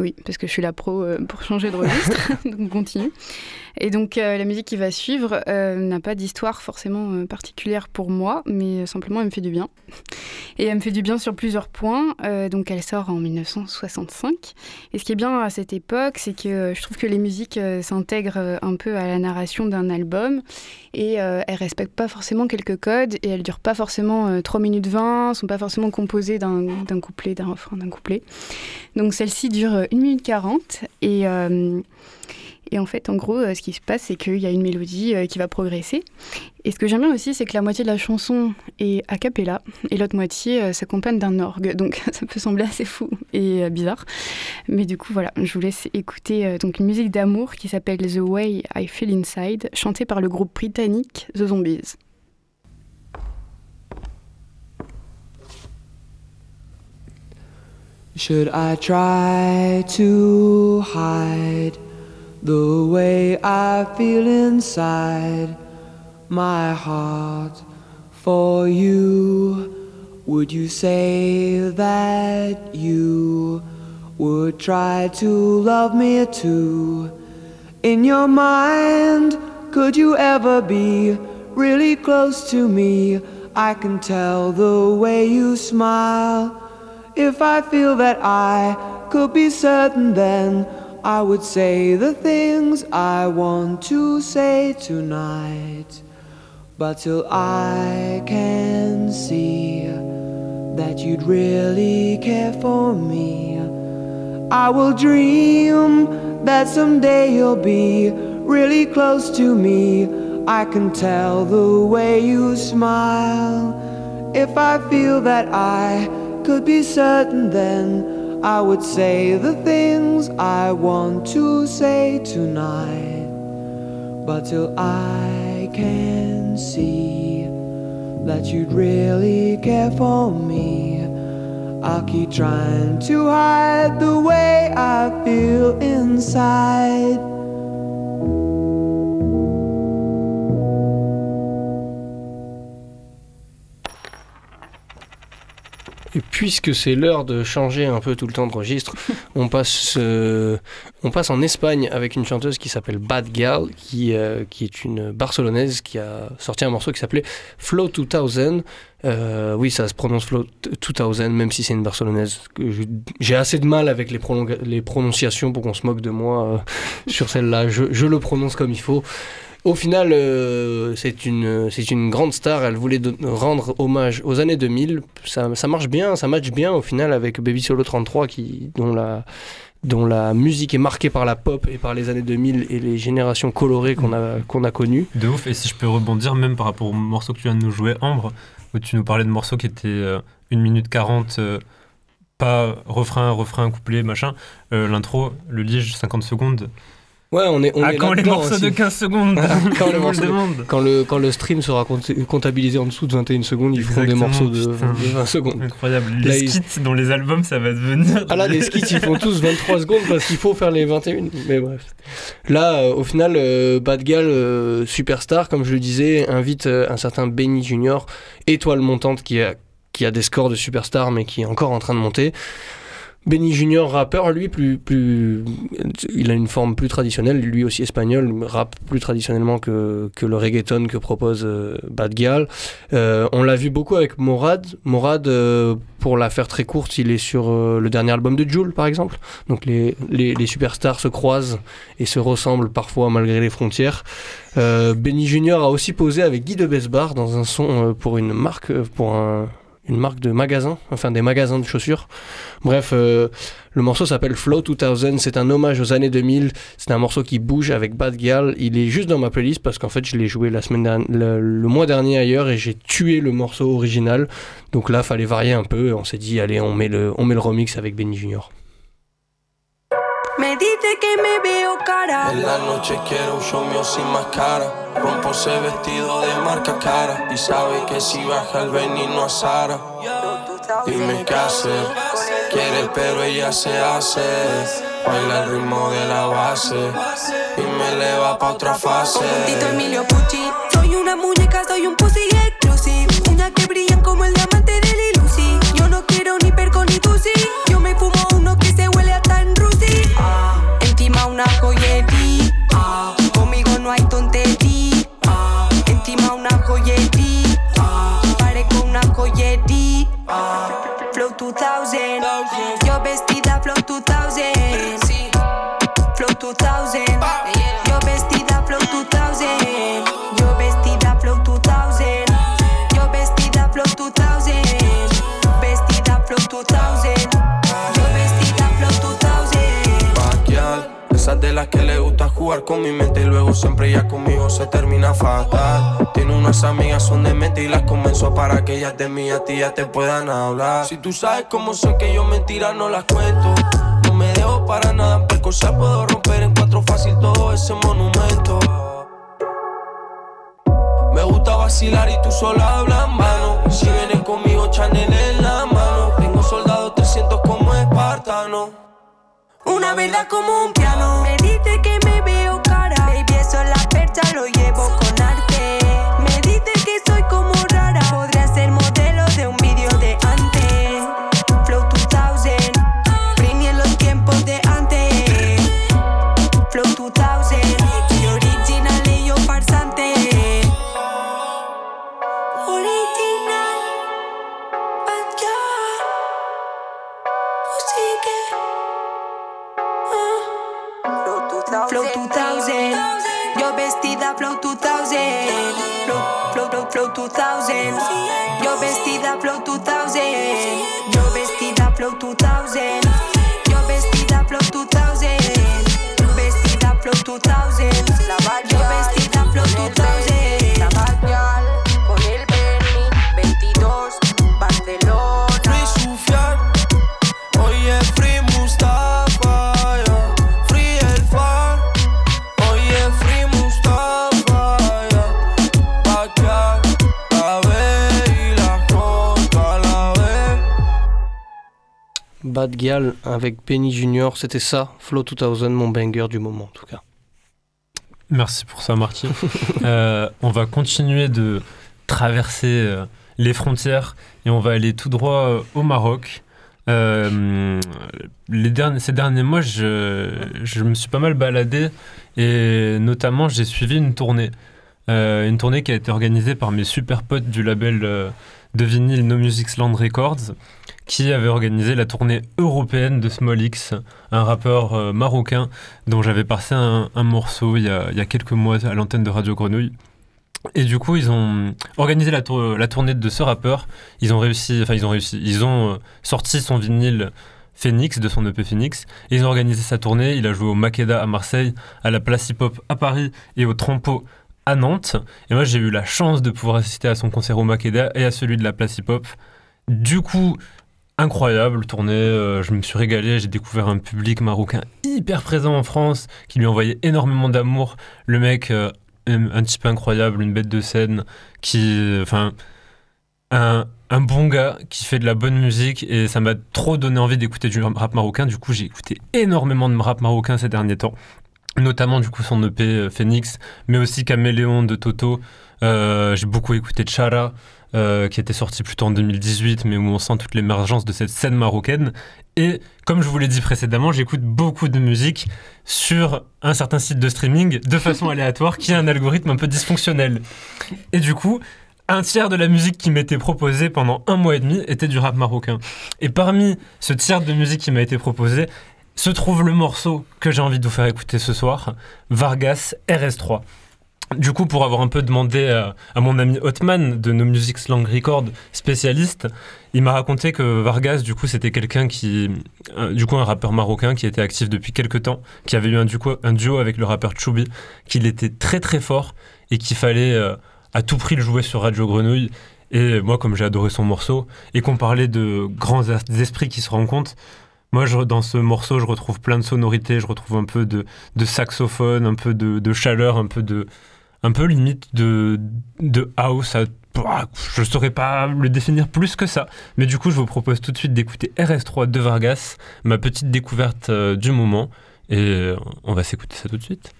oui, parce que je suis la pro euh, pour changer de registre, donc continue. Et donc euh, la musique qui va suivre euh, n'a pas d'histoire forcément particulière pour moi, mais simplement elle me fait du bien. Et elle me fait du bien sur plusieurs points. donc elle sort en 1965. Et ce qui est bien à cette époque, c'est que je trouve que les musiques s'intègrent un peu à la narration d'un album et elles respectent pas forcément quelques codes et elles durent pas forcément 3 minutes 20, sont pas forcément composées d'un couplet, d'un refrain, d'un couplet. Donc celle-ci dure 1 minute 40 et, euh, et en fait, en gros, euh, ce qui se passe, c'est qu'il y a une mélodie euh, qui va progresser. Et ce que j'aime bien aussi, c'est que la moitié de la chanson est a cappella et l'autre moitié s'accompagne d'un orgue. Donc ça peut sembler assez fou et bizarre. Mais du coup, voilà, je vous laisse écouter donc une musique d'amour qui s'appelle The Way I Feel Inside, chantée par le groupe britannique The Zombies. Should I try to hide the way I feel inside my heart for you? Would you say that you would try to love me too? In your mind, could you ever be really close to me? I can tell the way you smile if I feel that I could be certain, then I would say the things I want to say tonight. But till I can see that you'd really care for me, I will dream that someday you'll be really close to me. I can tell the way you smile. If I feel that I could be certain then I would say the things I want to say tonight. But till I can see that you'd really care for me, I'll keep trying to hide the way I feel inside. Et puisque c'est l'heure de changer un peu tout le temps de registre, on passe, euh, on passe en Espagne avec une chanteuse qui s'appelle Bad Girl, qui, euh, qui est une barcelonaise qui a sorti un morceau qui s'appelait Flow 2000. Euh, oui, ça se prononce Flow 2000, même si c'est une barcelonaise. J'ai assez de mal avec les, les prononciations pour qu'on se moque de moi sur celle-là. Je, je, le prononce comme il faut. Au final, euh, c'est une, une grande star. Elle voulait rendre hommage aux années 2000. Ça, marche bien, ça match bien au final avec Baby Solo 33, qui, dont, la, dont la musique est marquée par la pop et par les années 2000 et les générations colorées qu'on a, qu'on a connues. De ouf. Et si je peux rebondir, même par rapport au morceau que tu viens de nous jouer, Ambre, où tu nous parlais de morceaux qui étaient 1 euh, minute 40 euh, pas refrain, refrain, couplet, machin. L'intro, le lige, 50 secondes. Ouais, on est, on ah, est quand les morceaux de 15 secondes quand, le quand, le, quand le stream sera comptabilisé en dessous de 21 secondes, ils feront des morceaux de, 20 secondes. Incroyable. Les skits dans les albums, ça va devenir. Ah là, les skits, ils font tous 23 secondes parce qu'il faut faire les 21. Mais bref. Là, euh, au final, euh, Bad Gal, euh, superstar, comme je le disais, invite un certain Benny Junior, étoile montante qui a, qui a des scores de superstar, mais qui est encore en train de monter. Benny Junior, rappeur, lui, plus, plus, il a une forme plus traditionnelle, lui aussi espagnol, rappe plus traditionnellement que, que le reggaeton que propose euh, Bad Gyal. Euh, on l'a vu beaucoup avec Morad. Morad, euh, pour la faire très courte, il est sur le dernier album de Jules, par exemple. Donc les, les, les, superstars se croisent et se ressemblent parfois malgré les frontières. Benny Junior a aussi posé avec Guy de Besbar dans un son pour une marque, pour un, une marque de magasin, enfin des magasins de chaussures. Bref, euh, le morceau s'appelle Flow 2000, c'est un hommage aux années 2000, c'est un morceau qui bouge avec Bad Girl, il est juste dans ma playlist parce qu'en fait je l'ai joué la semaine le, mois dernier ailleurs et j'ai tué le morceau original, donc là fallait varier un peu, on s'est dit allez on met le, on met le remix avec Benny Junior. Me dice que me veo cara. En la noche quiero un show mío sin máscara. Rompo ese vestido de marca cara. Y sabe que si baja el veneno a Sara. Dime qué hacer. Quiere pero ella se hace. Baila el ritmo de la base. Y me eleva pa' otra fase. Emilio Pucci. Soy una muñeca, soy un pussy exclusive. Uñas que brillan como el diamante de Lil Lucy. Yo no quiero ni perco ni tusi. Yo me fumo una joyería. Ah, conmigo no hay tontería. Encima una joyería. Ah, parezco una joyería. Ah, Flow 2000. Yo vestida Flow 2000. Flow 2000. Jugar con mi mente y luego siempre ya conmigo se termina fatal. Tiene unas amigas, son de mente y las convenzo para que ellas de mí a ti ya te puedan hablar. Si tú sabes cómo soy que yo mentiras no las cuento. No me dejo para nada, en cosa puedo romper en cuatro fácil todo ese monumento. Me gusta vacilar y tú sola hablas en vano. Si vienes conmigo, Chanel en la mano. Tengo soldados 300 como espartano. Una verdad como un piano. Me dice que me veo cara. Baby, eso en la percha lo llevo con arte. bad Gal avec Benny Junior, c'était ça, Flow 2000, mon banger du moment en tout cas. Merci pour ça, Marty. Euh, on va continuer de traverser euh, les frontières et on va aller tout droit euh, au Maroc. Ces derniers mois, je, me suis pas mal baladé et notamment j'ai suivi une tournée. Une tournée qui a été organisée par mes super potes du label de vinyle No Music's Land Records qui avait organisé la tournée européenne de Small X, un rappeur euh, marocain dont j'avais passé un, morceau il y, a, quelques mois à l'antenne de Radio Grenouille. Et du coup, ils ont organisé la tournée de ce rappeur. Ils ont réussi, enfin ils ont réussi, ils ont euh, sorti son vinyle Phoenix de son EP Phoenix. Et ils ont organisé sa tournée. Il a joué au Makeda à Marseille, à la Place Hip Hop à Paris et au Trampo à Nantes. Et moi, j'ai eu la chance de pouvoir assister à son concert au Makeda et à celui de la Place Hip Hop. Du coup, incroyable tournée. euh, je me suis régalé. J'ai découvert un public marocain hyper présent en France qui lui envoyait énormément d'amour. Le mec, euh, un, type incroyable, une bête de scène qui, euh, enfin, un, bon gars qui fait de la bonne musique et ça m'a trop donné envie d'écouter du rap marocain. Du coup, j'ai écouté énormément de rap marocain ces derniers temps. Notamment du coup son EP Phoenix, mais aussi Caméléon de Toto. J'ai beaucoup écouté Chara, euh, qui était sorti plutôt en 2018, mais où on sent toute l'émergence de cette scène marocaine. Et comme je vous l'ai dit précédemment, j'écoute beaucoup de musique sur un certain site de streaming de façon aléatoire qui a un algorithme un peu dysfonctionnel. Et du coup, un tiers de la musique qui m'était proposée pendant un mois et demi était du rap marocain. Et parmi ce tiers de musique qui m'a été proposé, se trouve le morceau que j'ai envie de vous faire écouter ce soir, Vargas RS3. Du coup, pour avoir un peu demandé à, mon ami Hotman de No Music Slang Record, spécialiste, il m'a raconté que Vargas, du coup, c'était quelqu'un qui, du coup, un rappeur marocain qui était actif depuis quelques temps, qui avait eu un duo, avec le rappeur Choubi, qu'il était très très fort et qu'il fallait euh, à tout prix le jouer sur Radio Grenouille. Et moi, comme j'ai adoré son morceau et qu'on parlait de grands esprits qui se rencontrent, moi, dans ce morceau, je retrouve plein de sonorités, je retrouve un peu de, saxophone, un peu de chaleur, un peu de, un peu limite de, de house. à- je saurais pas le définir plus que ça. Mais du coup, je vous propose tout de suite d'écouter RS3 de Vargas, ma petite découverte euh, du moment. Et euh, on va s'écouter ça tout de suite.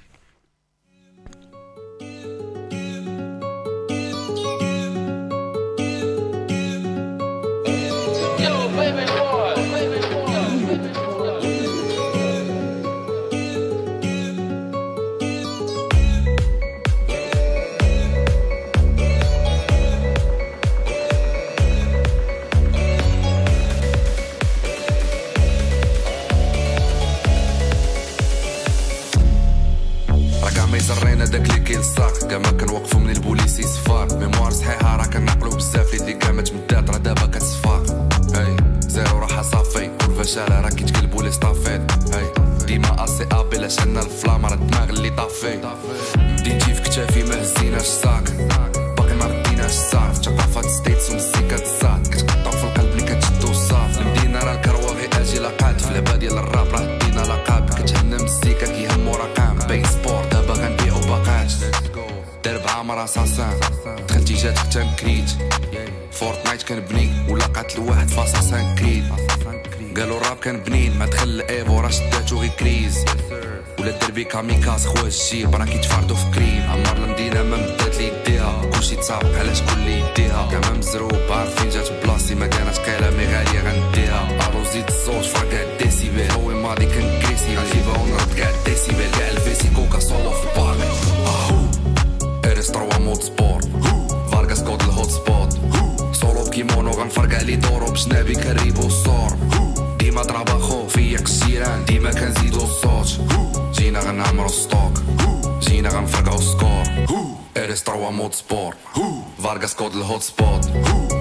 صفار ميموار صحيحة راه كنعقلو بزاف. لي دي ما تمدات راه دابا كتصفار هاي زيرو راحه صافي والفشالة راه كيتقلبو لي ستافيت هاي ديما اسي أبي لاش شنا الفلام راه الدماغ اللي طافي. مدينتي في كتافي مهزيناش ساك؟ كنبني ولا قتل واحد فاصل سان كريد قالوا الراب كان بنين ما دخل الايفو راه شداتو غي كريز. ولا الدربي كاميكاز خويا الجيب راه كيتفاردو في كريم. عمر المدينة ما مدات لي يديها. كلشي تسابق علاش كل يديها. كاع مزروب عارفين جات بلاصتي ما كانت قيله مي غالية غنديها. ألو زيد الصوت فرق كاع الديسيبل هو ماضي كان كريسي غنجيبها ونرد كاع الديسيبل غنفرقع لي دورو بجنابي كريبو الصور. ديما ضربة خو فيا الجيران ديما كنزيدو الصوت. جينا غنعمرو ستوك. جينا غنفرقعو سكور. أريس تروا مود سبور. فارغاس كود الهوت سبوت.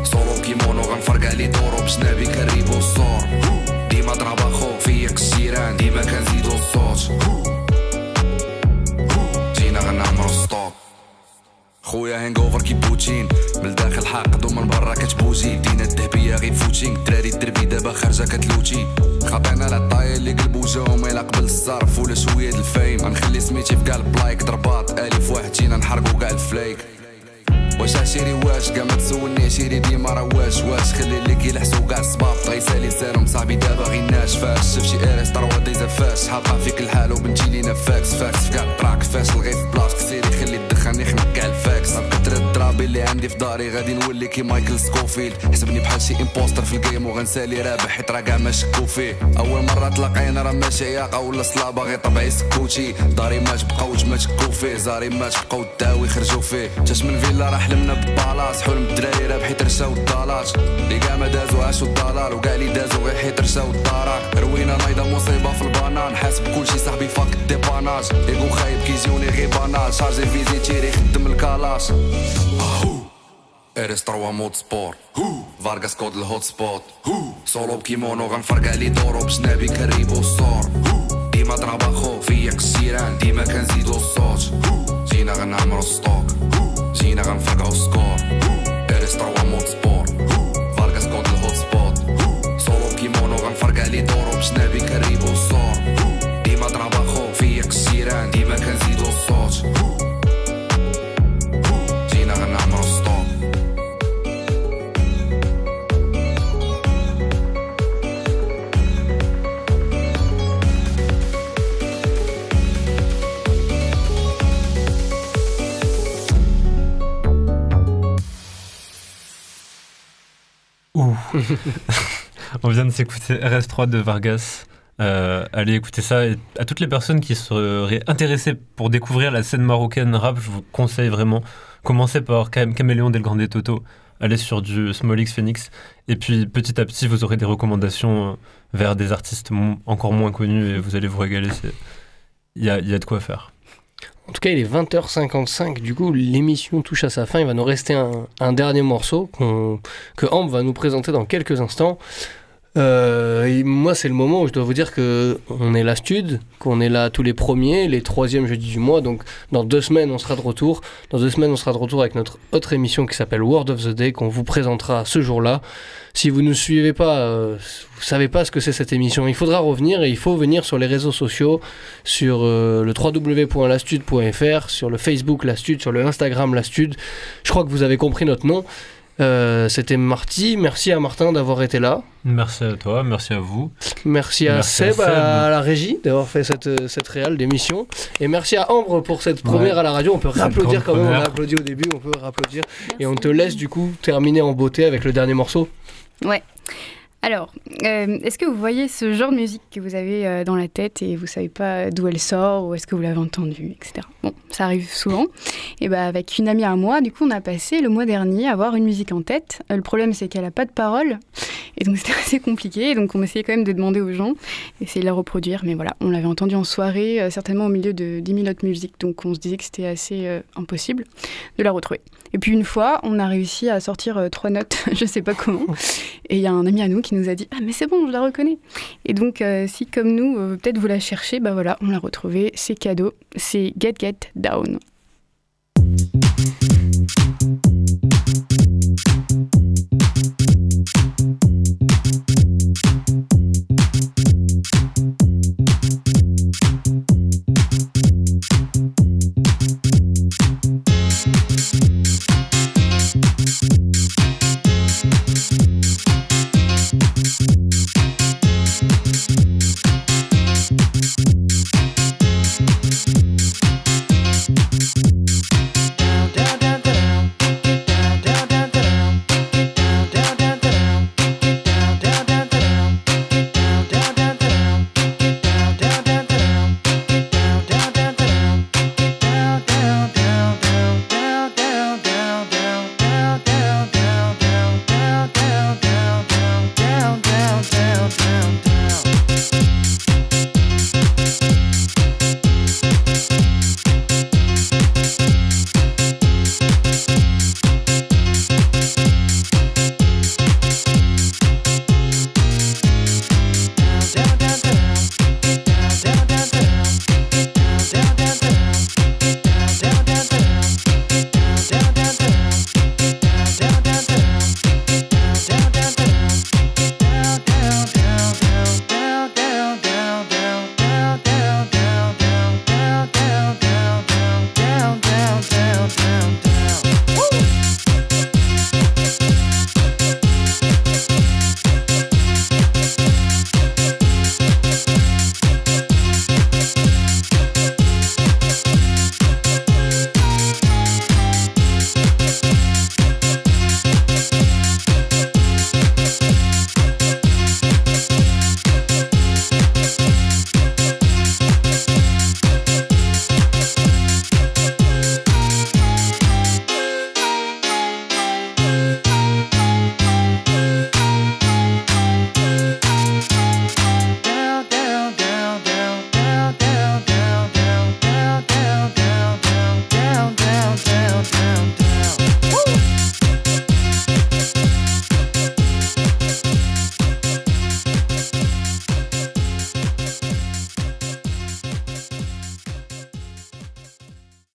سولو كيمونو غنفرقع لي دورو بجنابي كريبو الصور. ديما ضربة خو فيا الجيران ديما كنزيدو الصوت. خويا هانج اوفر كي بوتين. من الداخل حاقد ومن برا كتبوزي. دينا الذهبية غير فوتين. الدراري الدربي دابا خارجة كتلوتي. خاطينا على الطايل اللي قلبو جاهم يلا قبل الصرف ولا شوية الفايم. غنخلي سميتي في كاع البلايك ضربات ألف واحد. جينا نحرقو كاع الفلايك. واش عشيري واش؟ كاع ما تسولني عشيري ديما راه واش واش؟ خلي اللي كيلحسو كاع الصباب غيسالي سالم صاحبي دابا غي ناشفاش شوف شي اريس تروا ديزا فاش. حاطه فيك الحال وبنتي لينا فاكس فاكس في كاع التراك فاشل غير في بلاصتك. سيري خلي الدخان يخنق كاع الفاكس. بكثر الدرابي اللي عندي في داري. غادي نولي كي مايكل سكوفيلد. حسبني بحال شي امبوستر في الجيم وغنسالي رابح. حيت راه كاع ما شكو فيه. أول مرة تلاقينا راه ماشي عياقة ولا صلابة. غير طبعي سكوتي. داري ما تبقاوش ما تشكو فيه. زاري ما تبقاو تداوي خرجوا فيه. جات من فيلا راه حلمنا بالبالاص حلم الدراري راه بحيت رشاو الدالات اللي كاع ما دازو عاشو الدولار وكاع اللي دازو غير حيت رشاو الدارات روينا نايضة مصيبة في البنان. حاسب كلشي صاحبي فاك الديباناج إيغو خايب كيجيوني غير بانال شارجي فيزي تيري خدم الكالاش اريس تروا مود سبور. فارغاس كود الهوت سبوت. سولو بكيمونو غنفرقع لي دورو بجنابي كريبو الصور. ديما ضربة خو فيا الجيران ديما كنزيدو الصوت. جينا غنعمرو ستوك. جينا غنفرقعو سكور اريس تروا مود سبور فارغاس كود الهوت سبوت سولو بكيمونو غنفرقع لي دورو بجنابي كريبو الصور ديما ضربة خو فيا الجيران ديما كنزيدو الصوت On vient de s'écouter RS3 de Vargas. Euh, allez écouter ça. Et à toutes les personnes qui seraient intéressées pour découvrir la scène marocaine rap, je vous conseille vraiment. Commencez par Cam- Caméléon Del Grande Toto. Allez sur du Small X Phoenix. Et puis petit à petit, vous aurez des recommandations euh, vers des artistes encore moins connus et vous allez vous régaler. Il y a de quoi faire. En tout cas, il est 20h55. Du coup, l'émission touche à sa fin. Il va nous rester un, dernier morceau que Ambre va nous présenter dans quelques instants. Euh, moi, c'est le moment où je dois vous dire que on est la stud, qu'on est là tous les premiers, les troisièmes jeudis du mois. Donc, dans deux semaines, on sera de retour. Dans deux semaines, on sera de retour avec notre autre émission qui s'appelle Word of the Day, qu'on vous présentera ce jour-là. Si vous ne suivez pas, euh, vous savez pas ce que c'est cette émission, il faudra revenir et il faut venir sur les réseaux sociaux, sur euh, le www.lastud.fr, sur le Facebook La Stud, sur le Instagram La Stud. Je crois que vous avez compris notre nom. Euh, C'était Marty. Merci à Martin d'avoir été là. Merci à toi, merci à vous. Merci à Merci à Seb, à, la régie, d'avoir fait cette, euh, cette réale d'émission. Et merci à Ambre pour cette Ouais. première à la radio. On peut C'est une applaudir grande quand même. On a applaudi au début, on peut applaudir. Et on te laisse du coup terminer en beauté avec le dernier morceau. Ouais. Alors, euh, est-ce que vous voyez ce genre de musique que vous avez euh, dans la tête et vous savez pas d'où elle sort ou est-ce que vous l'avez entendue, etc. Bon, ça arrive souvent. Et bah avec une amie à moi, du coup, on a passé le mois dernier à avoir une musique en tête. Euh, le problème, c'est qu'elle a pas de parole et donc c'était assez compliqué. Et donc on essayait quand même de demander aux gens, essayer de la reproduire. Mais voilà, on l'avait entendue en soirée, certainement au milieu de 10 000 autres musiques. Donc on se disait que c'était assez impossible de la retrouver. Et puis une fois, on a réussi à sortir euh, trois notes, je sais pas comment. Et il y a un ami à nous qui nous a dit Ah, mais c'est bon, je la reconnais. Et donc, euh, si comme nous, euh, peut-être vous la cherchez, bah voilà, on l'a retrouvée. C'est cadeau. C'est Get Get Down.